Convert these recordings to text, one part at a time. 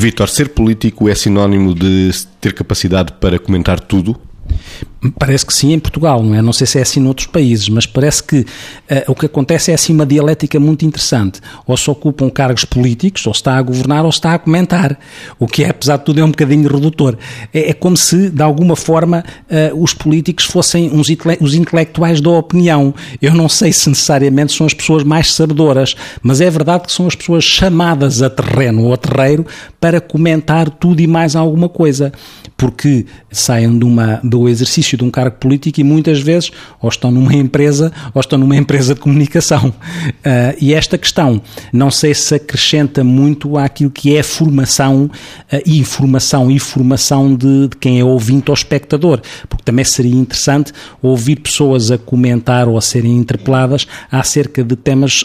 Vítor, ser político é sinónimo de ter capacidade para comentar tudo? Parece que sim em Portugal, não é? Não sei se é assim noutros países, mas parece que uh, o que acontece é assim uma dialética muito interessante. Ou se ocupam cargos políticos, ou se está a governar, ou se está a comentar. O que é, apesar de tudo, é um bocadinho redutor. É, é como se, de alguma forma, uh, os políticos fossem uns os intelectuais da opinião. Eu não sei se necessariamente são as pessoas mais sabedoras, mas é verdade que são as pessoas chamadas a terreno ou a terreiro para comentar tudo e mais alguma coisa. Porque saem de uma, do exercício de um cargo político e muitas vezes ou estão numa empresa ou estão numa empresa de comunicação. Uh, e esta questão não sei se acrescenta muito àquilo que é formação uh, e informação e formação de, de quem é ouvinte ou espectador, porque também seria interessante ouvir pessoas a comentar ou a serem interpeladas acerca de temas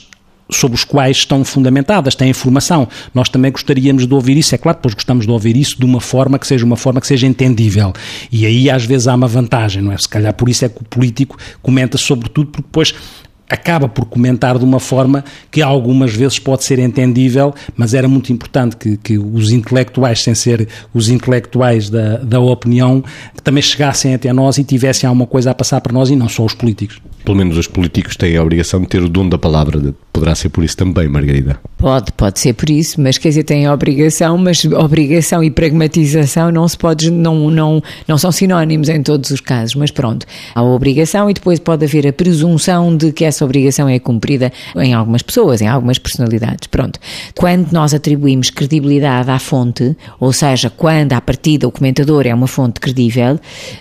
sobre os quais estão fundamentadas, têm informação. Nós também gostaríamos de ouvir isso, é claro, depois gostamos de ouvir isso de uma forma que seja uma forma que seja entendível. E aí às vezes há uma vantagem, não é? Se calhar por isso é que o político comenta sobre tudo, porque depois acaba por comentar de uma forma que algumas vezes pode ser entendível, mas era muito importante que, que os intelectuais, sem ser os intelectuais da, da opinião, também chegassem até nós e tivessem alguma coisa a passar para nós e não só os políticos. Pelo menos os políticos têm a obrigação de ter o dom da palavra. Poderá ser por isso também, Margarida? Pode, pode ser por isso, mas quer dizer, tem a obrigação, mas obrigação e pragmatização não se pode, não, não, não são sinónimos em todos os casos, mas pronto. Há a obrigação e depois pode haver a presunção de que essa obrigação é cumprida em algumas pessoas, em algumas personalidades. Pronto. Quando nós atribuímos credibilidade à fonte, ou seja, quando à partida o comentador é uma fonte credível,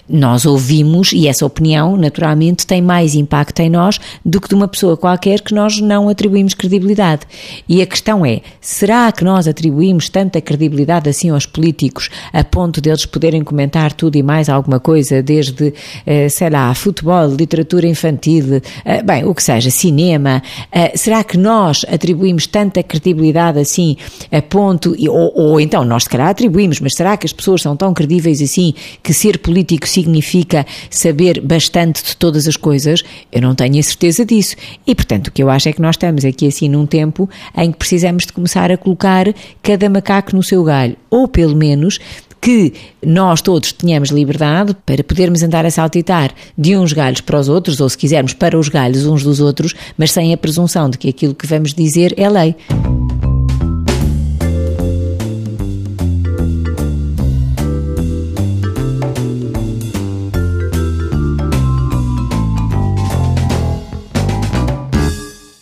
nós ouvimos e essa opinião, naturalmente, tem mais impacto em nós do que de uma pessoa qualquer que nós não atribuímos credibilidade. E a questão é: será que nós atribuímos tanta credibilidade assim aos políticos a ponto deles poderem comentar tudo e mais alguma coisa, desde, eh, sei lá, futebol, literatura infantil, eh, bem, o que seja, cinema? Eh, será que nós atribuímos tanta credibilidade assim a ponto, ou, ou então nós se calhar atribuímos, mas será que as pessoas são tão credíveis assim que ser político significa saber bastante de todas as coisas? Eu não tenho a certeza disso. E, portanto, o que eu acho é que nós estamos aqui assim num tempo em que precisamos de começar a colocar cada macaco no seu galho. Ou, pelo menos, que nós todos tenhamos liberdade para podermos andar a saltitar de uns galhos para os outros, ou se quisermos, para os galhos uns dos outros, mas sem a presunção de que aquilo que vamos dizer é lei.